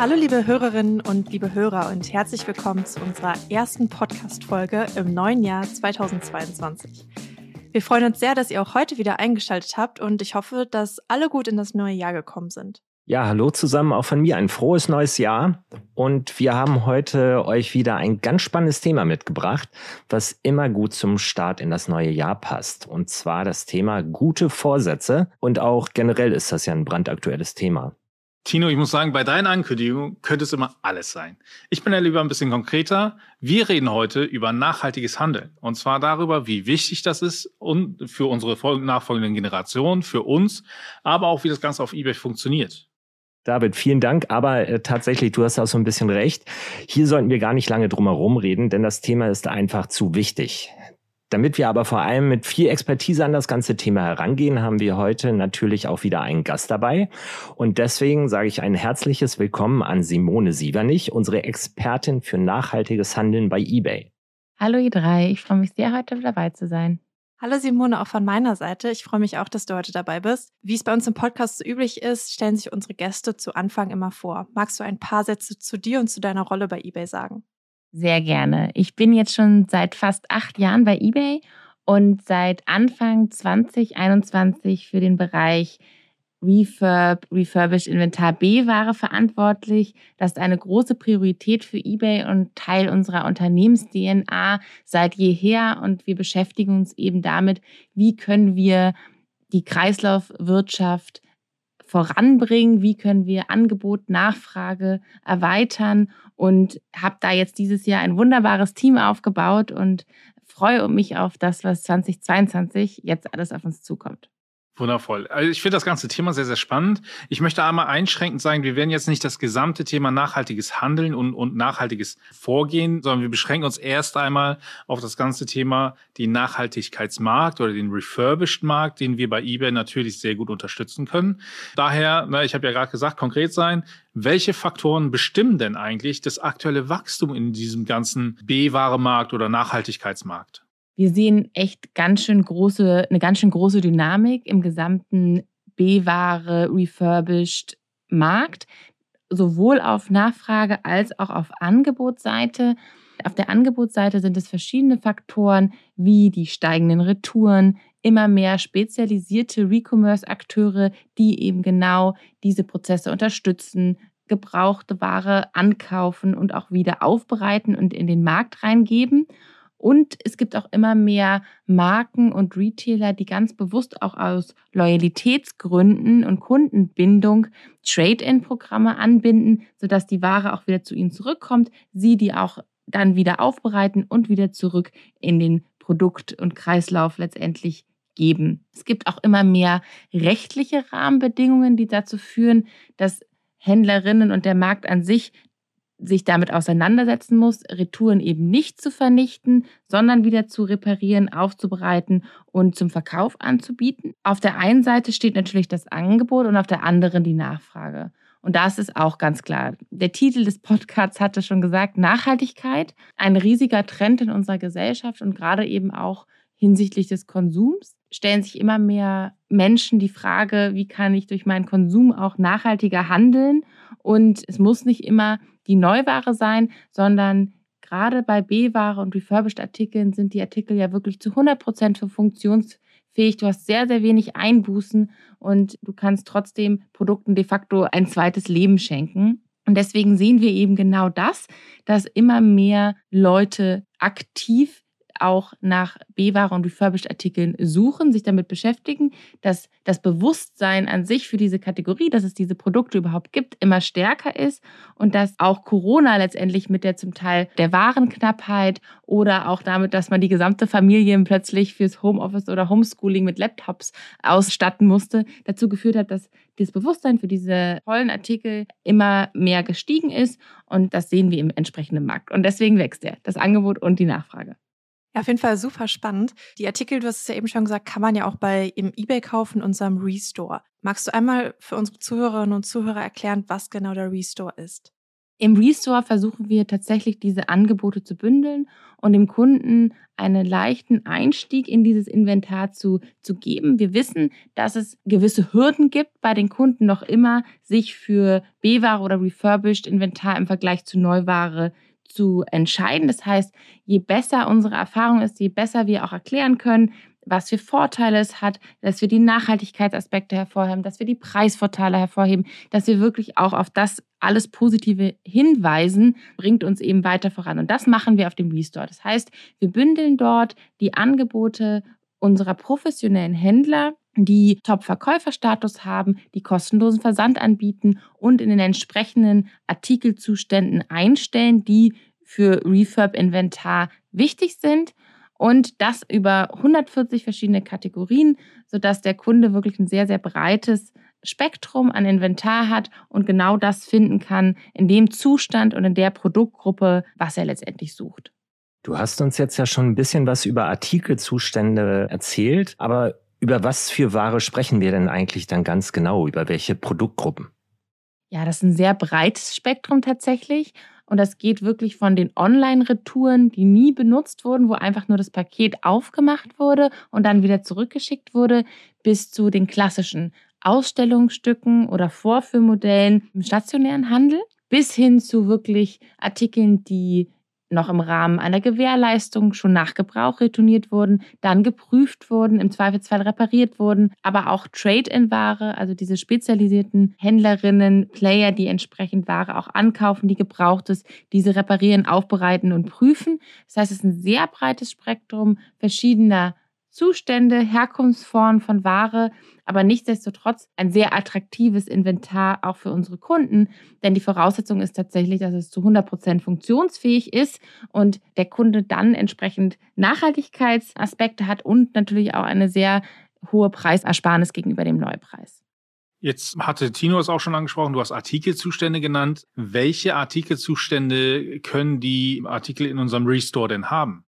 Hallo liebe Hörerinnen und liebe Hörer und herzlich willkommen zu unserer ersten Podcast-Folge im neuen Jahr 2022. Wir freuen uns sehr, dass ihr auch heute wieder eingeschaltet habt und ich hoffe, dass alle gut in das neue Jahr gekommen sind. Ja, hallo zusammen, auch von mir ein frohes neues Jahr. Und wir haben heute euch wieder ein ganz spannendes Thema mitgebracht, was immer gut zum Start in das neue Jahr passt. Und zwar das Thema gute Vorsätze. Und auch generell ist das ja ein brandaktuelles Thema. Tino, ich muss sagen, bei deinen Ankündigungen könnte es immer alles sein. Ich bin ja lieber ein bisschen konkreter. Wir reden heute über nachhaltiges Handeln. Und zwar darüber, wie wichtig das ist und für unsere nachfolgenden Generationen, für uns, aber auch wie das Ganze auf eBay funktioniert. David, vielen Dank. Aber äh, tatsächlich, du hast auch so ein bisschen recht. Hier sollten wir gar nicht lange drum herum reden, denn das Thema ist einfach zu wichtig. Damit wir aber vor allem mit viel Expertise an das ganze Thema herangehen, haben wir heute natürlich auch wieder einen Gast dabei. Und deswegen sage ich ein herzliches Willkommen an Simone Sievernich, unsere Expertin für nachhaltiges Handeln bei eBay. Hallo ihr drei, ich freue mich sehr, heute dabei zu sein. Hallo Simone, auch von meiner Seite. Ich freue mich auch, dass du heute dabei bist. Wie es bei uns im Podcast so üblich ist, stellen sich unsere Gäste zu Anfang immer vor. Magst du ein paar Sätze zu dir und zu deiner Rolle bei eBay sagen? Sehr gerne. Ich bin jetzt schon seit fast acht Jahren bei eBay und seit Anfang 2021 für den Bereich Refurb, Refurbished Inventar B-Ware verantwortlich. Das ist eine große Priorität für eBay und Teil unserer Unternehmens-DNA seit jeher. Und wir beschäftigen uns eben damit, wie können wir die Kreislaufwirtschaft voranbringen, wie können wir Angebot, Nachfrage erweitern und habe da jetzt dieses Jahr ein wunderbares Team aufgebaut und freue mich auf das, was 2022 jetzt alles auf uns zukommt. Wundervoll. Also ich finde das ganze Thema sehr, sehr spannend. Ich möchte einmal einschränkend sagen, wir werden jetzt nicht das gesamte Thema nachhaltiges Handeln und, und nachhaltiges Vorgehen, sondern wir beschränken uns erst einmal auf das ganze Thema den Nachhaltigkeitsmarkt oder den Refurbished Markt, den wir bei eBay natürlich sehr gut unterstützen können. Daher, na, ich habe ja gerade gesagt, konkret sein, welche Faktoren bestimmen denn eigentlich das aktuelle Wachstum in diesem ganzen B-Ware-Markt oder Nachhaltigkeitsmarkt? Wir sehen echt ganz schön große, eine ganz schön große Dynamik im gesamten B-Ware, refurbished Markt, sowohl auf Nachfrage als auch auf Angebotsseite. Auf der Angebotsseite sind es verschiedene Faktoren wie die steigenden Retouren, immer mehr spezialisierte Recommerce-Akteure, die eben genau diese Prozesse unterstützen, gebrauchte Ware ankaufen und auch wieder aufbereiten und in den Markt reingeben. Und es gibt auch immer mehr Marken und Retailer, die ganz bewusst auch aus Loyalitätsgründen und Kundenbindung Trade-in-Programme anbinden, sodass die Ware auch wieder zu ihnen zurückkommt, sie die auch dann wieder aufbereiten und wieder zurück in den Produkt- und Kreislauf letztendlich geben. Es gibt auch immer mehr rechtliche Rahmenbedingungen, die dazu führen, dass Händlerinnen und der Markt an sich sich damit auseinandersetzen muss, Retouren eben nicht zu vernichten, sondern wieder zu reparieren, aufzubereiten und zum Verkauf anzubieten. Auf der einen Seite steht natürlich das Angebot und auf der anderen die Nachfrage. Und das ist auch ganz klar. Der Titel des Podcasts hatte schon gesagt, Nachhaltigkeit, ein riesiger Trend in unserer Gesellschaft und gerade eben auch hinsichtlich des Konsums stellen sich immer mehr Menschen die Frage, wie kann ich durch meinen Konsum auch nachhaltiger handeln? Und es muss nicht immer die Neuware sein, sondern gerade bei B-Ware und Refurbished-Artikeln sind die Artikel ja wirklich zu 100 Prozent für funktionsfähig. Du hast sehr, sehr wenig Einbußen und du kannst trotzdem Produkten de facto ein zweites Leben schenken. Und deswegen sehen wir eben genau das, dass immer mehr Leute aktiv auch nach B-Ware und Refurbished-Artikeln suchen, sich damit beschäftigen, dass das Bewusstsein an sich für diese Kategorie, dass es diese Produkte überhaupt gibt, immer stärker ist und dass auch Corona letztendlich mit der zum Teil der Warenknappheit oder auch damit, dass man die gesamte Familie plötzlich fürs Homeoffice oder Homeschooling mit Laptops ausstatten musste, dazu geführt hat, dass das Bewusstsein für diese tollen Artikel immer mehr gestiegen ist und das sehen wir im entsprechenden Markt. Und deswegen wächst er, das Angebot und die Nachfrage. Ja, auf jeden Fall super spannend. Die Artikel, du hast es ja eben schon gesagt, kann man ja auch bei im eBay kaufen, unserem Restore. Magst du einmal für unsere Zuhörerinnen und Zuhörer erklären, was genau der Restore ist? Im Restore versuchen wir tatsächlich diese Angebote zu bündeln und dem Kunden einen leichten Einstieg in dieses Inventar zu, zu geben. Wir wissen, dass es gewisse Hürden gibt bei den Kunden noch immer, sich für B-Ware oder refurbished Inventar im Vergleich zu Neuware zu entscheiden. Das heißt, je besser unsere Erfahrung ist, je besser wir auch erklären können, was für Vorteile es hat, dass wir die Nachhaltigkeitsaspekte hervorheben, dass wir die Preisvorteile hervorheben, dass wir wirklich auch auf das alles Positive hinweisen, bringt uns eben weiter voran. Und das machen wir auf dem Restore. Das heißt, wir bündeln dort die Angebote unserer professionellen Händler, die Top-Verkäuferstatus haben, die kostenlosen Versand anbieten und in den entsprechenden Artikelzuständen einstellen, die für Refurb-Inventar wichtig sind und das über 140 verschiedene Kategorien, sodass der Kunde wirklich ein sehr, sehr breites Spektrum an Inventar hat und genau das finden kann in dem Zustand und in der Produktgruppe, was er letztendlich sucht. Du hast uns jetzt ja schon ein bisschen was über Artikelzustände erzählt, aber über was für Ware sprechen wir denn eigentlich dann ganz genau? Über welche Produktgruppen? Ja, das ist ein sehr breites Spektrum tatsächlich. Und das geht wirklich von den Online-Retouren, die nie benutzt wurden, wo einfach nur das Paket aufgemacht wurde und dann wieder zurückgeschickt wurde, bis zu den klassischen Ausstellungsstücken oder Vorführmodellen im stationären Handel, bis hin zu wirklich Artikeln, die noch im Rahmen einer Gewährleistung schon nach Gebrauch retourniert wurden, dann geprüft wurden, im Zweifelsfall repariert wurden, aber auch Trade-in-Ware, also diese spezialisierten Händlerinnen, Player, die entsprechend Ware auch ankaufen, die gebraucht ist, diese reparieren, aufbereiten und prüfen. Das heißt, es ist ein sehr breites Spektrum verschiedener Zustände, Herkunftsformen von Ware, aber nichtsdestotrotz ein sehr attraktives Inventar auch für unsere Kunden, denn die Voraussetzung ist tatsächlich, dass es zu 100 Prozent funktionsfähig ist und der Kunde dann entsprechend Nachhaltigkeitsaspekte hat und natürlich auch eine sehr hohe Preisersparnis gegenüber dem Neupreis. Jetzt hatte Tino es auch schon angesprochen, du hast Artikelzustände genannt. Welche Artikelzustände können die Artikel in unserem Restore denn haben?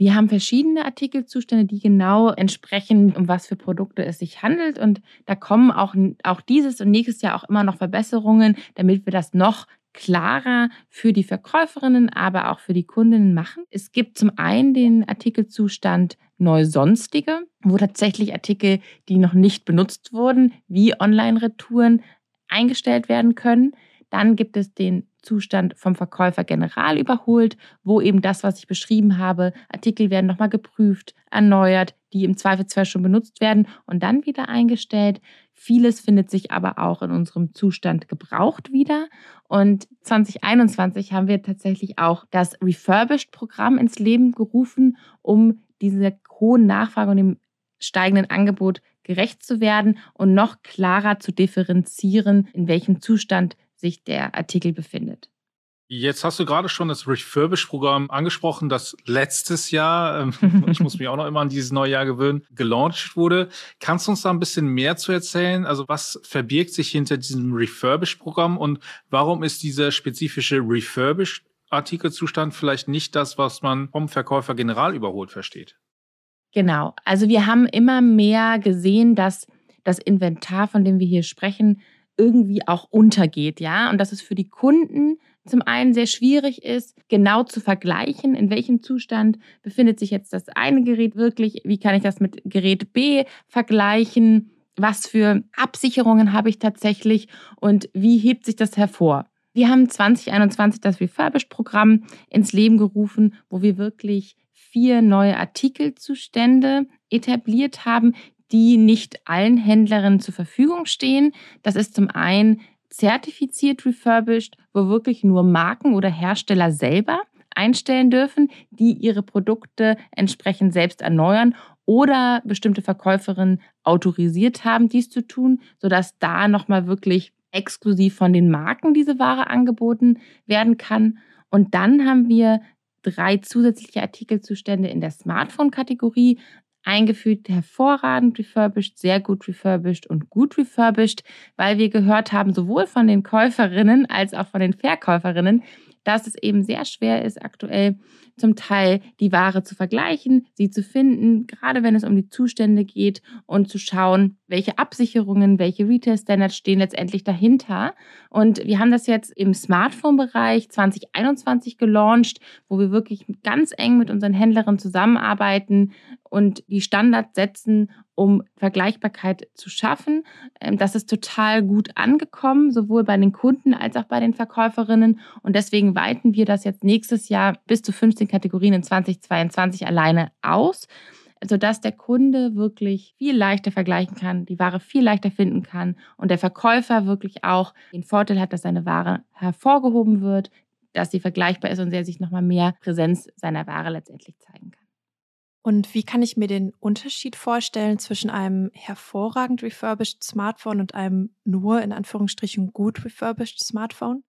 Wir haben verschiedene Artikelzustände, die genau entsprechen, um was für Produkte es sich handelt. Und da kommen auch, auch dieses und nächstes Jahr auch immer noch Verbesserungen, damit wir das noch klarer für die Verkäuferinnen, aber auch für die Kundinnen machen. Es gibt zum einen den Artikelzustand Neusonstige, wo tatsächlich Artikel, die noch nicht benutzt wurden, wie Online-Retouren eingestellt werden können. Dann gibt es den Zustand vom Verkäufer general überholt, wo eben das, was ich beschrieben habe, Artikel werden nochmal geprüft, erneuert, die im Zweifelsfall schon benutzt werden und dann wieder eingestellt. Vieles findet sich aber auch in unserem Zustand gebraucht wieder. Und 2021 haben wir tatsächlich auch das Refurbished-Programm ins Leben gerufen, um dieser hohen Nachfrage und dem steigenden Angebot gerecht zu werden und noch klarer zu differenzieren, in welchem Zustand sich der Artikel befindet. Jetzt hast du gerade schon das Refurbish-Programm angesprochen, das letztes Jahr, ähm, ich muss mich auch noch immer an dieses neue Jahr gewöhnen, gelauncht wurde. Kannst du uns da ein bisschen mehr zu erzählen? Also was verbirgt sich hinter diesem Refurbish-Programm und warum ist dieser spezifische Refurbish-Artikelzustand vielleicht nicht das, was man vom Verkäufer general überholt versteht? Genau. Also wir haben immer mehr gesehen, dass das Inventar, von dem wir hier sprechen, irgendwie auch untergeht, ja. Und dass es für die Kunden zum einen sehr schwierig ist, genau zu vergleichen, in welchem Zustand befindet sich jetzt das eine Gerät wirklich, wie kann ich das mit Gerät B vergleichen, was für Absicherungen habe ich tatsächlich und wie hebt sich das hervor. Wir haben 2021 das Refurbished-Programm ins Leben gerufen, wo wir wirklich vier neue Artikelzustände etabliert haben, die nicht allen Händlerinnen zur Verfügung stehen. Das ist zum einen zertifiziert refurbished, wo wirklich nur Marken oder Hersteller selber einstellen dürfen, die ihre Produkte entsprechend selbst erneuern oder bestimmte Verkäuferinnen autorisiert haben, dies zu tun, sodass da nochmal wirklich exklusiv von den Marken diese Ware angeboten werden kann. Und dann haben wir drei zusätzliche Artikelzustände in der Smartphone-Kategorie, eingefügt, hervorragend refurbished, sehr gut refurbished und gut refurbished, weil wir gehört haben, sowohl von den Käuferinnen als auch von den Verkäuferinnen, dass es eben sehr schwer ist, aktuell zum Teil die Ware zu vergleichen, sie zu finden, gerade wenn es um die Zustände geht und zu schauen, welche Absicherungen, welche Retail-Standards stehen letztendlich dahinter. Und wir haben das jetzt im Smartphone-Bereich 2021 gelauncht, wo wir wirklich ganz eng mit unseren Händlerinnen zusammenarbeiten und die Standards setzen, um Vergleichbarkeit zu schaffen. Ähm, das ist total gut angekommen, sowohl bei den Kunden als auch bei den Verkäuferinnen. Und deswegen weiten wir das jetzt nächstes Jahr bis zu 15 Kategorien in 2022 alleine aus sodass der Kunde wirklich viel leichter vergleichen kann, die Ware viel leichter finden kann und der Verkäufer wirklich auch den Vorteil hat, dass seine Ware hervorgehoben wird, dass sie vergleichbar ist und er sich nochmal mehr Präsenz seiner Ware letztendlich zeigen kann. Und wie kann ich mir den Unterschied vorstellen zwischen einem hervorragend refurbished Smartphone und einem nur in Anführungsstrichen gut refurbished Smartphone?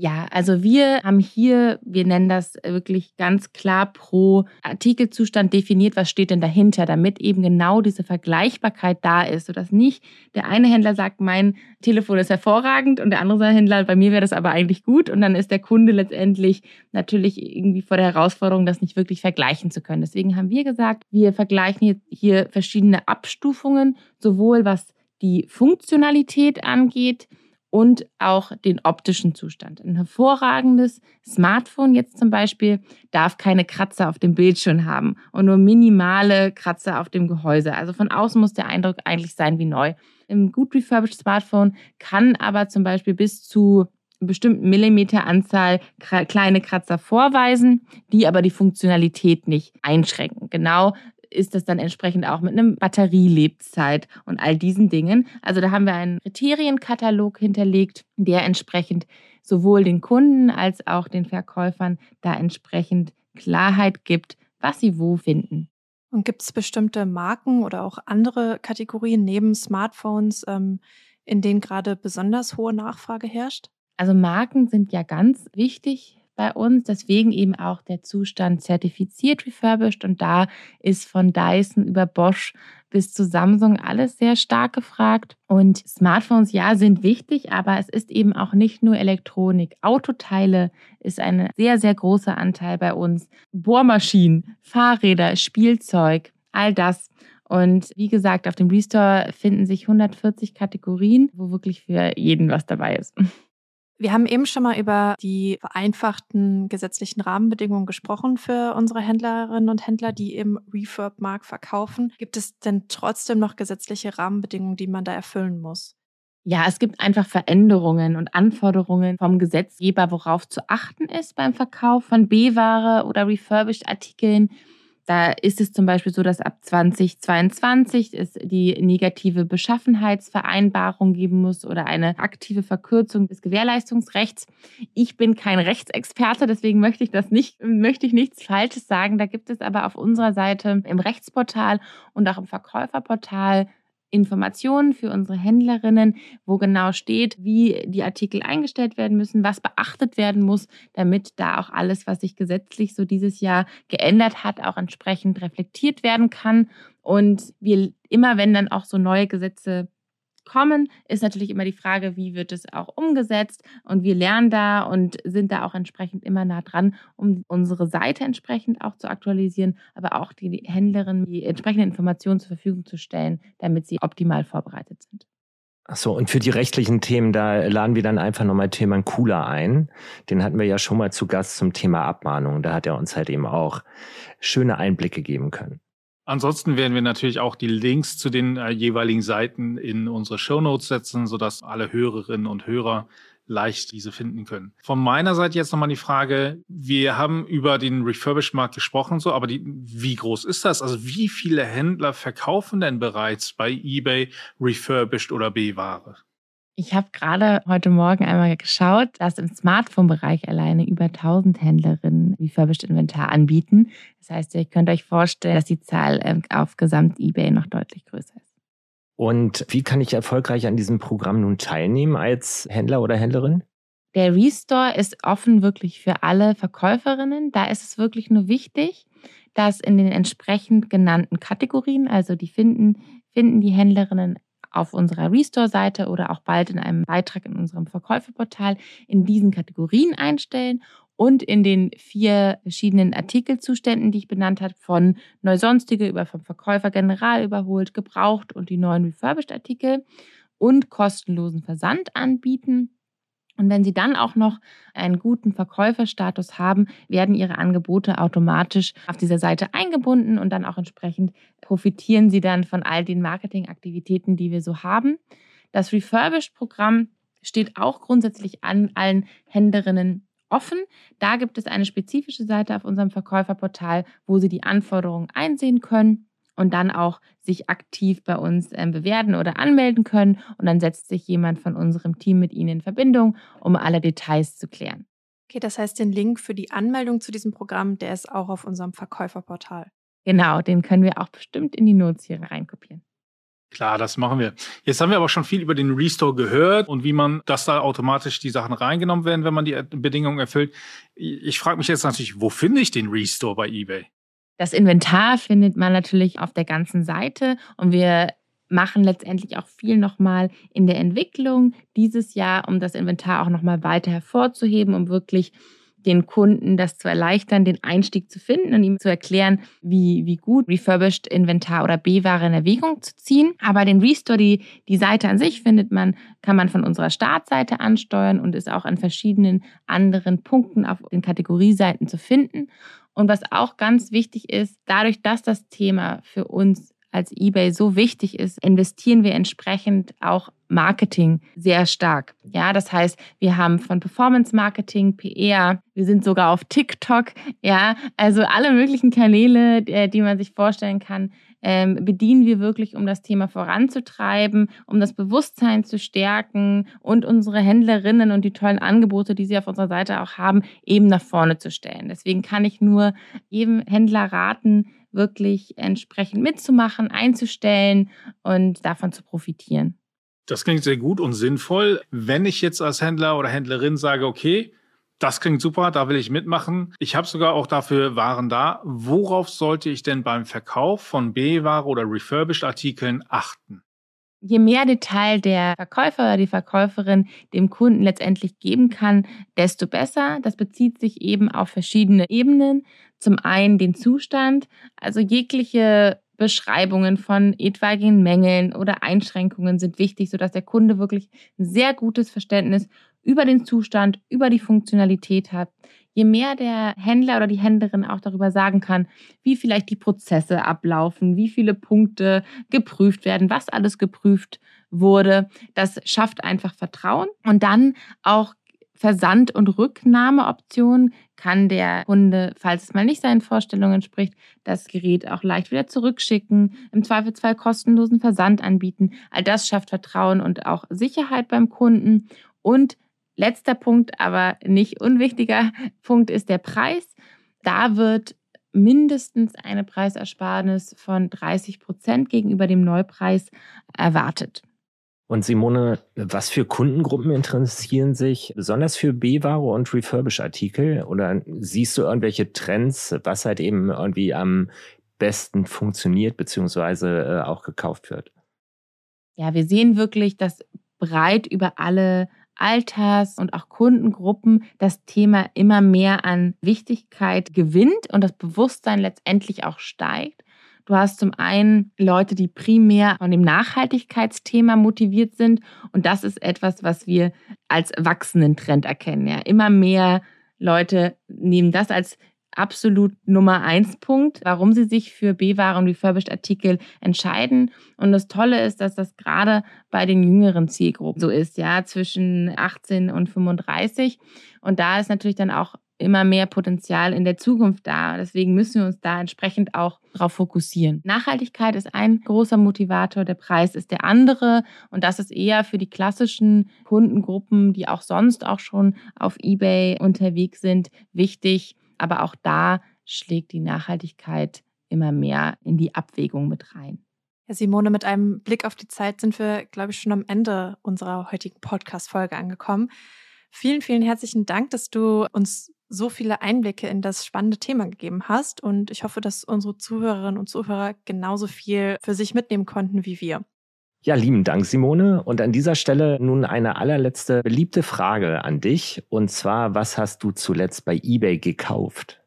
Ja, also wir haben hier, wir nennen das wirklich ganz klar pro Artikelzustand definiert, was steht denn dahinter, damit eben genau diese Vergleichbarkeit da ist, sodass nicht der eine Händler sagt, mein Telefon ist hervorragend und der andere Händler, bei mir wäre das aber eigentlich gut und dann ist der Kunde letztendlich natürlich irgendwie vor der Herausforderung, das nicht wirklich vergleichen zu können. Deswegen haben wir gesagt, wir vergleichen hier verschiedene Abstufungen, sowohl was die Funktionalität angeht, und auch den optischen Zustand. Ein hervorragendes Smartphone jetzt zum Beispiel darf keine Kratzer auf dem Bildschirm haben und nur minimale Kratzer auf dem Gehäuse. Also von außen muss der Eindruck eigentlich sein wie neu. Im gut refurbished Smartphone kann aber zum Beispiel bis zu bestimmten Millimeteranzahl kleine Kratzer vorweisen, die aber die Funktionalität nicht einschränken. Genau ist das dann entsprechend auch mit einem Batterielebzeit und all diesen Dingen. Also da haben wir einen Kriterienkatalog hinterlegt, der entsprechend sowohl den Kunden als auch den Verkäufern da entsprechend Klarheit gibt, was sie wo finden. Und gibt es bestimmte Marken oder auch andere Kategorien neben Smartphones, ähm, in denen gerade besonders hohe Nachfrage herrscht? Also Marken sind ja ganz wichtig bei uns. Deswegen eben auch der Zustand zertifiziert refurbished. Und da ist von Dyson über Bosch bis zu Samsung alles sehr stark gefragt. Und Smartphones, ja, sind wichtig, aber es ist eben auch nicht nur Elektronik. Autoteile ist ein sehr, sehr großer Anteil bei uns. Bohrmaschinen, Fahrräder, Spielzeug, all das. Und wie gesagt, auf dem Restore finden sich 140 Kategorien, wo wirklich für jeden was dabei ist. Wir haben eben schon mal über die vereinfachten gesetzlichen Rahmenbedingungen gesprochen für unsere Händlerinnen und Händler, die im Refurb-Markt verkaufen. Gibt es denn trotzdem noch gesetzliche Rahmenbedingungen, die man da erfüllen muss? Ja, es gibt einfach Veränderungen und Anforderungen vom Gesetzgeber, worauf zu achten ist beim Verkauf von B-Ware oder refurbished Artikeln. Da ist es zum Beispiel so, dass ab 2022 es die negative Beschaffenheitsvereinbarung geben muss oder eine aktive Verkürzung des Gewährleistungsrechts. Ich bin kein Rechtsexperte, deswegen möchte ich das nicht, möchte ich nichts Falsches sagen. Da gibt es aber auf unserer Seite im Rechtsportal und auch im Verkäuferportal Informationen für unsere Händlerinnen, wo genau steht, wie die Artikel eingestellt werden müssen, was beachtet werden muss, damit da auch alles, was sich gesetzlich so dieses Jahr geändert hat, auch entsprechend reflektiert werden kann. Und wir immer, wenn dann auch so neue Gesetze kommen, ist natürlich immer die Frage, wie wird es auch umgesetzt. Und wir lernen da und sind da auch entsprechend immer nah dran, um unsere Seite entsprechend auch zu aktualisieren, aber auch die Händlerin die entsprechenden Informationen zur Verfügung zu stellen, damit sie optimal vorbereitet sind. Achso, und für die rechtlichen Themen, da laden wir dann einfach nochmal Tilman Kula ein. Den hatten wir ja schon mal zu Gast zum Thema Abmahnung. Da hat er uns halt eben auch schöne Einblicke geben können. Ansonsten werden wir natürlich auch die Links zu den äh, jeweiligen Seiten in unsere Show Notes setzen, sodass alle Hörerinnen und Hörer leicht diese finden können. Von meiner Seite jetzt nochmal die Frage, wir haben über den Refurbished-Markt gesprochen, so, aber die, wie groß ist das? Also wie viele Händler verkaufen denn bereits bei eBay Refurbished oder B-Ware? Ich habe gerade heute Morgen einmal geschaut, dass im Smartphone-Bereich alleine über 1000 Händlerinnen refurbished Inventar anbieten. Das heißt, ihr könnt euch vorstellen, dass die Zahl ähm, auf Gesamt-eBay noch deutlich größer ist. Und wie kann ich erfolgreich an diesem Programm nun teilnehmen als Händler oder Händlerin? Der Restore ist offen wirklich für alle Verkäuferinnen. Da ist es wirklich nur wichtig, dass in den entsprechend genannten Kategorien, also die finden, finden die Händlerinnen auf unserer Restore-Seite oder auch bald in einem Beitrag in unserem Verkäuferportal in diesen Kategorien einstellen und in den vier verschiedenen Artikelzuständen, die ich benannt habe, von Neusonstige über vom Verkäufer general überholt, gebraucht und die neuen Refurbished-Artikel und kostenlosen Versand anbieten. Und wenn Sie dann auch noch einen guten Verkäuferstatus haben, werden Ihre Angebote automatisch auf dieser Seite eingebunden und dann auch entsprechend profitieren Sie dann von all den Marketingaktivitäten, die wir so haben. Das Refurbished-Programm steht auch grundsätzlich an allen Händlerinnen offen. Da gibt es eine spezifische Seite auf unserem Verkäuferportal, wo Sie die Anforderungen einsehen können und dann auch sich aktiv bei uns äh, bewerten oder anmelden können. Und dann setzt sich jemand von unserem Team mit Ihnen in Verbindung, um alle Details zu klären. Okay, das heißt, den Link für die Anmeldung zu diesem Programm, der ist auch auf unserem Verkäuferportal. Genau, den können wir auch bestimmt in die Notes hier reinkopieren. Klar, das machen wir. Jetzt haben wir aber schon viel über den Restore gehört und wie man, dass da automatisch die Sachen reingenommen werden, wenn man die Bedingungen erfüllt. Ich frage mich jetzt natürlich, wo finde ich den Restore bei eBay? Das Inventar findet man natürlich auf der ganzen Seite und wir machen letztendlich auch viel nochmal in der Entwicklung dieses Jahr, um das Inventar auch nochmal weiter hervorzuheben, um wirklich den Kunden das zu erleichtern, den Einstieg zu finden und ihm zu erklären, wie, wie gut refurbished Inventar oder B-Ware in Erwägung zu ziehen. Aber den Restore, die, die Seite an sich findet man, kann man von unserer Startseite ansteuern und ist auch an verschiedenen anderen Punkten auf den Kategorieseiten zu finden. Und was auch ganz wichtig ist, dadurch, dass das Thema für uns als eBay so wichtig ist, investieren wir entsprechend auch Marketing sehr stark. Ja, das heißt, wir haben von Performance Marketing, PR, wir sind sogar auf TikTok, ja, also alle möglichen Kanäle, äh, die man sich vorstellen kann, ähm, bedienen wir wirklich, um das Thema voranzutreiben, um das Bewusstsein zu stärken und unsere Händlerinnen und die tollen Angebote, die sie auf unserer Seite auch haben, eben nach vorne zu stellen. Deswegen kann ich nur jedem Händler raten, wirklich entsprechend mitzumachen, einzustellen und davon zu profitieren. Das klingt sehr gut und sinnvoll. Wenn ich jetzt als Händler oder Händlerin sage, okay, das klingt super, da will ich mitmachen. Ich habe sogar auch dafür Waren da. Worauf sollte ich denn beim Verkauf von B-Ware oder Refurbished-Artikeln achten? Je mehr Detail der Verkäufer oder die Verkäuferin dem Kunden letztendlich geben kann, desto besser. Das bezieht sich eben auf verschiedene Ebenen. Zum einen den Zustand, also jegliche Beschreibungen von etwaigen Mängeln oder Einschränkungen sind wichtig, sodass der Kunde wirklich ein sehr gutes Verständnis über den Zustand, über die Funktionalität hat. Je mehr der Händler oder die Händlerin auch darüber sagen kann, wie vielleicht die Prozesse ablaufen, wie viele Punkte geprüft werden, was alles geprüft wurde, das schafft einfach Vertrauen und dann auch Versand- und Rücknahmeoptionen kann der Kunde, falls es mal nicht seinen Vorstellungen entspricht, das Gerät auch leicht wieder zurückschicken, im Zweifelsfall kostenlosen Versand anbieten. All das schafft Vertrauen und auch Sicherheit beim Kunden. Und letzter Punkt, aber nicht unwichtiger Punkt ist der Preis. Da wird mindestens eine Preisersparnis von 30 Prozent gegenüber dem Neupreis erwartet. Und Simone, was für Kundengruppen interessieren sich besonders für B-Ware und Refurbish-Artikel? Oder siehst du irgendwelche Trends, was halt eben irgendwie am besten funktioniert beziehungsweise äh, auch gekauft wird? Ja, wir sehen wirklich, dass breit über alle Alters- und auch Kundengruppen das Thema immer mehr an Wichtigkeit gewinnt und das Bewusstsein letztendlich auch steigt. Du hast zum einen Leute, die primär von dem Nachhaltigkeitsthema motiviert sind. Und das ist etwas, was wir als wachsenden Trend erkennen. Ja, immer mehr Leute nehmen das als absolut Nummer eins Punkt, warum sie sich für B-Ware und Refurbished Artikel entscheiden. Und das Tolle ist, dass das gerade bei den jüngeren Zielgruppen so ist, ja, zwischen 18 und 35. Und da ist natürlich dann auch immer mehr Potenzial in der Zukunft da. Deswegen müssen wir uns da entsprechend auch darauf fokussieren. Nachhaltigkeit ist ein großer Motivator, der Preis ist der andere. Und das ist eher für die klassischen Kundengruppen, die auch sonst auch schon auf eBay unterwegs sind, wichtig. Aber auch da schlägt die Nachhaltigkeit immer mehr in die Abwägung mit rein. Herr Simone, mit einem Blick auf die Zeit sind wir, glaube ich, schon am Ende unserer heutigen Podcast-Folge angekommen. Vielen, vielen herzlichen Dank, dass du uns so viele Einblicke in das spannende Thema gegeben hast. Und ich hoffe, dass unsere Zuhörerinnen und Zuhörer genauso viel für sich mitnehmen konnten wie wir. Ja, lieben Dank, Simone. Und an dieser Stelle nun eine allerletzte beliebte Frage an dich. Und zwar, was hast du zuletzt bei eBay gekauft?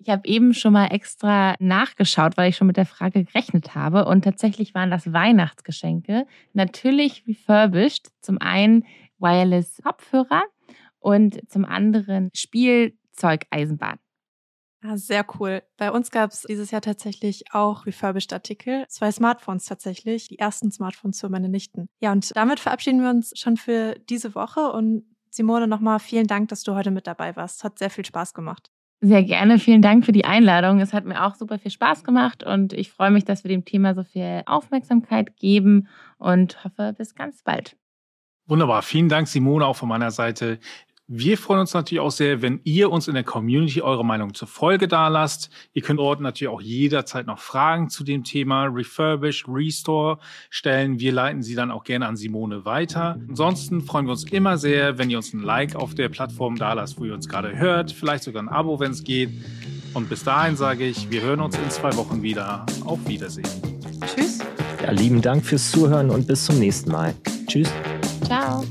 Ich habe eben schon mal extra nachgeschaut, weil ich schon mit der Frage gerechnet habe. Und tatsächlich waren das Weihnachtsgeschenke. Natürlich refurbished. Zum einen Wireless Kopfhörer und zum anderen Spielzeugeisenbahn. Ah, sehr cool. Bei uns gab es dieses Jahr tatsächlich auch refurbished Artikel. Zwei Smartphones tatsächlich, die ersten Smartphones für meine Nichten. Ja, und damit verabschieden wir uns schon für diese Woche. Und Simone, nochmal vielen Dank, dass du heute mit dabei warst. Hat sehr viel Spaß gemacht. Sehr gerne. Vielen Dank für die Einladung. Es hat mir auch super viel Spaß gemacht und ich freue mich, dass wir dem Thema so viel Aufmerksamkeit geben und hoffe, bis ganz bald. Wunderbar. Vielen Dank, Simone, auch von meiner Seite. Wir freuen uns natürlich auch sehr, wenn ihr uns in der Community eure Meinung zur Folge dalasst. Ihr könnt dort natürlich auch jederzeit noch Fragen zu dem Thema Refurbish, Restore stellen. Wir leiten sie dann auch gerne an Simone weiter. Ansonsten freuen wir uns immer sehr, wenn ihr uns ein Like auf der Plattform dalasst, wo ihr uns gerade hört. Vielleicht sogar ein Abo, wenn es geht. Und bis dahin sage ich, wir hören uns in zwei Wochen wieder. Auf Wiedersehen. Tschüss. Ja, lieben Dank fürs Zuhören und bis zum nächsten Mal. Tschüss. Ciao.